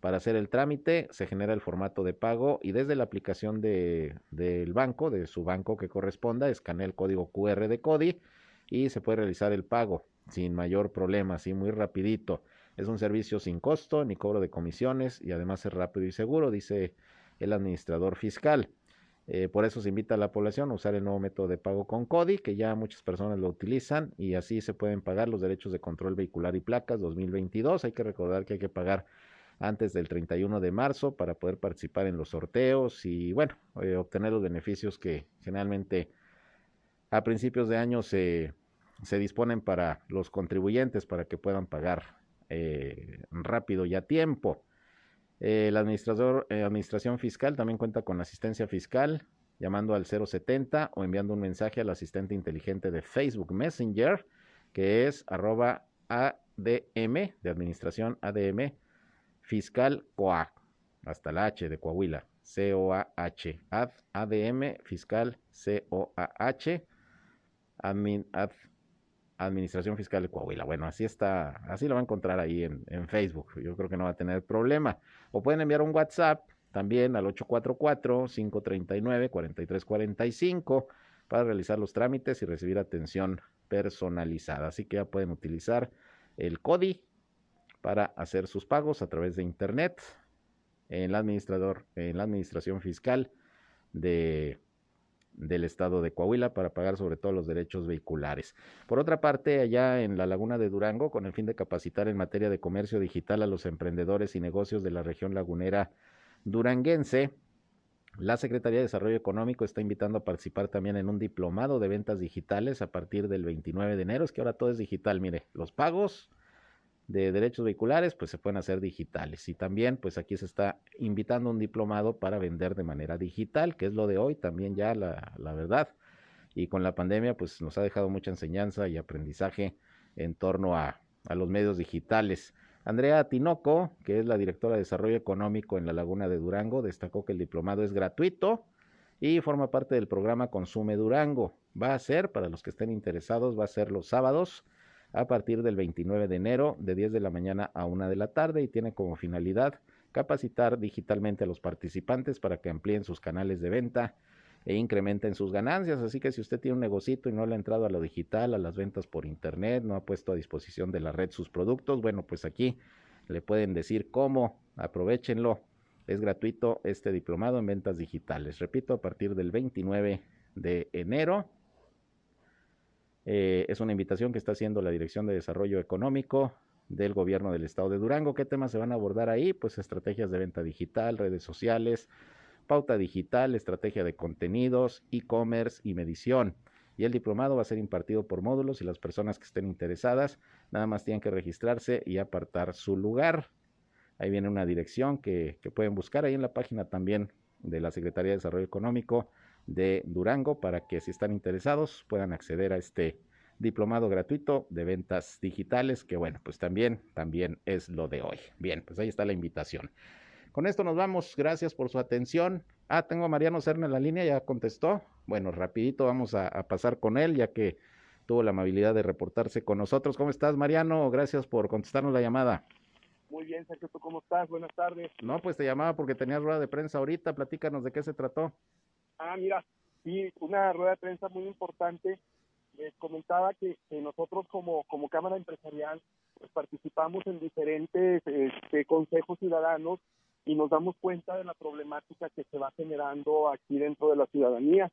para hacer el trámite, se genera el formato de pago y desde la aplicación de, del banco, de su banco que corresponda, escanea el código QR de CODI y se puede realizar el pago sin mayor problema, así muy rapidito. Es un servicio sin costo ni cobro de comisiones y además es rápido y seguro, dice el administrador fiscal. Eh, por eso se invita a la población a usar el nuevo método de pago con CODI, que ya muchas personas lo utilizan y así se pueden pagar los derechos de control vehicular y placas 2022. Hay que recordar que hay que pagar antes del 31 de marzo para poder participar en los sorteos y bueno, eh, obtener los beneficios que generalmente a principios de año se, se disponen para los contribuyentes para que puedan pagar eh, rápido y a tiempo. Eh, el administrador, eh, administración fiscal también cuenta con asistencia fiscal llamando al 070 o enviando un mensaje al asistente inteligente de Facebook Messenger, que es arroba ADM, de administración ADM, fiscal COA, hasta la H de Coahuila, C-O-A-H, ADM, fiscal C-O-A-H, admin, ad, Administración Fiscal de Coahuila. Bueno, así está, así lo va a encontrar ahí en, Facebook. Yo creo que no va a tener problema. O pueden enviar un WhatsApp también al 844-539-4345 para realizar los trámites y recibir atención personalizada. Así que ya pueden utilizar el CODI para hacer sus pagos a través de Internet en la, administrador, en la administración fiscal de del estado de Coahuila para pagar sobre todo los derechos vehiculares. Por otra parte, allá en la laguna de Durango, con el fin de capacitar en materia de comercio digital a los emprendedores y negocios de la región lagunera duranguense, la Secretaría de Desarrollo Económico está invitando a participar también en un diplomado de ventas digitales a partir del 29 de enero. Es que ahora todo es digital, mire, los pagos, de derechos vehiculares, pues se pueden hacer digitales. Y también, pues aquí se está invitando un diplomado para vender de manera digital, que es lo de hoy también ya la, la verdad. Y con la pandemia, pues nos ha dejado mucha enseñanza y aprendizaje en torno a, a los medios digitales. Andrea Tinoco, que es la directora de Desarrollo Económico en la Laguna de Durango, destacó que el diplomado es gratuito y forma parte del programa Consume Durango. Va a ser, para los que estén interesados, va a ser los sábados a partir del 29 de enero de 10 de la mañana a 1 de la tarde y tiene como finalidad capacitar digitalmente a los participantes para que amplíen sus canales de venta e incrementen sus ganancias. Así que si usted tiene un negocito y no le ha entrado a lo digital, a las ventas por internet, no ha puesto a disposición de la red sus productos, bueno, pues aquí le pueden decir cómo, aprovechenlo. Es gratuito este diplomado en ventas digitales. Repito, a partir del 29 de enero eh, es una invitación que está haciendo la Dirección de Desarrollo Económico del Gobierno del Estado de Durango. ¿Qué temas se van a abordar ahí? Pues estrategias de venta digital, redes sociales, pauta digital, estrategia de contenidos, e-commerce y medición. Y el diplomado va a ser impartido por módulos y las personas que estén interesadas nada más tienen que registrarse y apartar su lugar. Ahí viene una dirección que, que pueden buscar ahí en la página también de la Secretaría de Desarrollo Económico de Durango para que si están interesados puedan acceder a este diplomado gratuito de ventas digitales que bueno pues también también es lo de hoy bien pues ahí está la invitación Con esto nos vamos. Gracias por su atención. Ah, tengo a Mariano Cerna en la línea, ya contestó. Bueno, rapidito vamos a, a pasar con él, ya que tuvo la amabilidad de reportarse con nosotros. ¿Cómo estás, Mariano? Gracias por contestarnos la llamada. Muy bien, Sergio, ¿tú cómo estás? Buenas tardes. No, pues te llamaba porque tenías rueda de prensa ahorita. Platícanos de qué se trató. Ah, mira, sí, una rueda de prensa muy importante. Les comentaba que, que nosotros como, como Cámara Empresarial pues participamos en diferentes este, consejos ciudadanos y nos damos cuenta de la problemática que se va generando aquí dentro de la ciudadanía.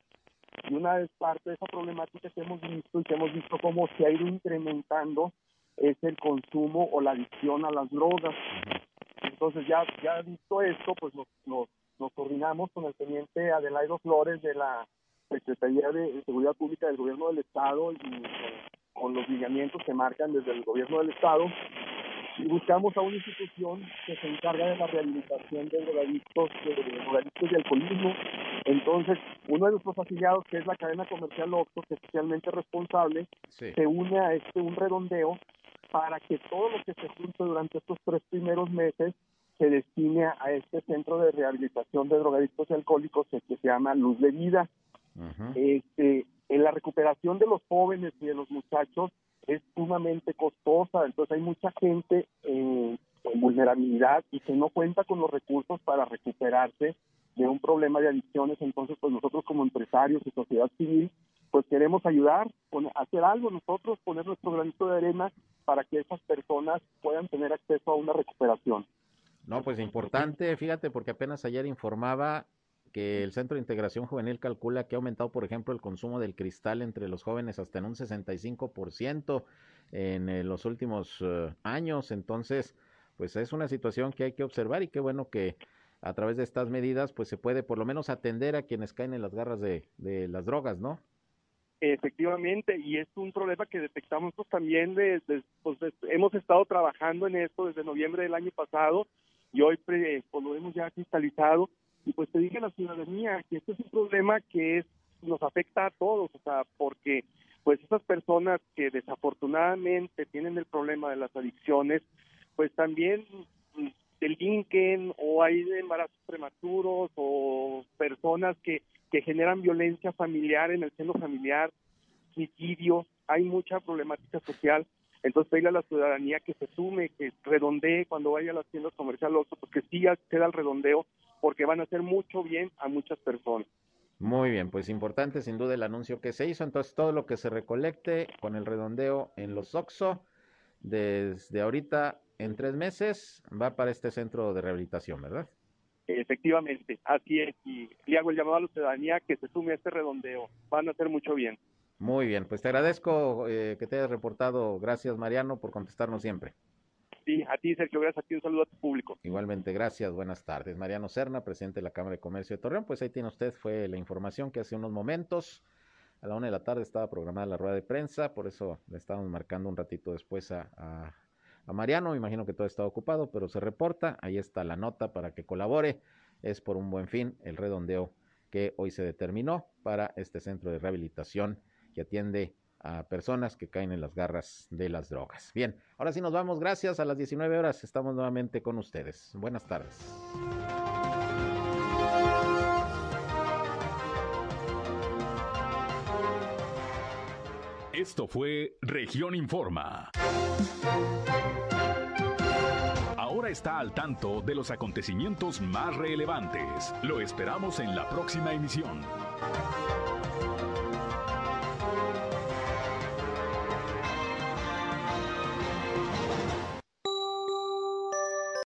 Y una vez parte de esa problemática que hemos visto y que hemos visto cómo se ha ido incrementando es el consumo o la adicción a las drogas. Entonces ya, ya visto esto, pues nos, nos, nos coordinamos con el teniente Adelaido Flores de la Secretaría de Seguridad Pública del Gobierno del Estado y eh, con los lineamientos que marcan desde el Gobierno del Estado y buscamos a una institución que se encarga de la rehabilitación de drogadictos, de drogadictos y alcoholismo. Entonces, uno de nuestros afiliados, que es la cadena comercial Oxxo, que es especialmente responsable, Sí. se une a este un redondeo para que todo lo que se junte durante estos tres primeros meses se destine a este centro de rehabilitación de drogadictos y alcohólicos que se llama Luz de Vida. Este, en la recuperación de los jóvenes y de los muchachos es sumamente costosa, entonces hay mucha gente eh, en vulnerabilidad y que no cuenta con los recursos para recuperarse de un problema de adicciones, entonces pues nosotros como empresarios y sociedad civil pues queremos ayudar, hacer algo nosotros, poner nuestro granito de arena para que esas personas puedan tener acceso a una recuperación. No, pues importante, fíjate, porque apenas ayer informaba que el Centro de Integración Juvenil calcula que ha aumentado, por ejemplo, el consumo del cristal entre los jóvenes hasta en un 65% en eh, los últimos eh, años. Entonces, pues es una situación que hay que observar y qué bueno que a través de estas medidas, pues se puede por lo menos atender a quienes caen en las garras de, de las drogas, ¿no? Efectivamente, y es un problema que detectamos nosotros también, desde, pues, des- hemos estado trabajando en esto desde noviembre del año pasado y hoy pues, lo hemos ya cristalizado y pues te dije a la ciudadanía que este es un problema que es nos afecta a todos, o sea, porque pues esas personas que desafortunadamente tienen el problema de las adicciones, pues también mm, delinquen o hay embarazos prematuros o personas que, que generan violencia familiar en el seno familiar, suicidio, hay mucha problemática social. Entonces pedirle a la ciudadanía que se sume, que redondee cuando vaya a las tiendas comerciales, Oxxo, pues que sí acceda al redondeo, porque van a hacer mucho bien a muchas personas. Muy bien, pues importante sin duda el anuncio que se hizo. Entonces, todo lo que se recolecte con el redondeo en los OXO, desde ahorita en tres meses, va para este centro de rehabilitación, ¿verdad? Efectivamente, así es. Y le hago el llamado a la ciudadanía que se sume a este redondeo. Van a hacer mucho bien. Muy bien, pues te agradezco eh, que te hayas reportado. Gracias, Mariano, por contestarnos siempre. Sí, a ti, Sergio, gracias a ti. Un saludo a tu público. Igualmente, gracias, buenas tardes. Mariano Serna, presidente de la Cámara de Comercio de Torreón, pues ahí tiene usted, fue la información que hace unos momentos, a la una de la tarde estaba programada la rueda de prensa, por eso le estábamos marcando un ratito después a, a, a Mariano, me imagino que todo está ocupado, pero se reporta, ahí está la nota para que colabore, es por un buen fin el redondeo que hoy se determinó para este centro de rehabilitación que atiende a personas que caen en las garras de las drogas. Bien, ahora sí nos vamos, gracias. A las 19 horas estamos nuevamente con ustedes. Buenas tardes. Esto fue Región Informa. Ahora está al tanto de los acontecimientos más relevantes. Lo esperamos en la próxima emisión.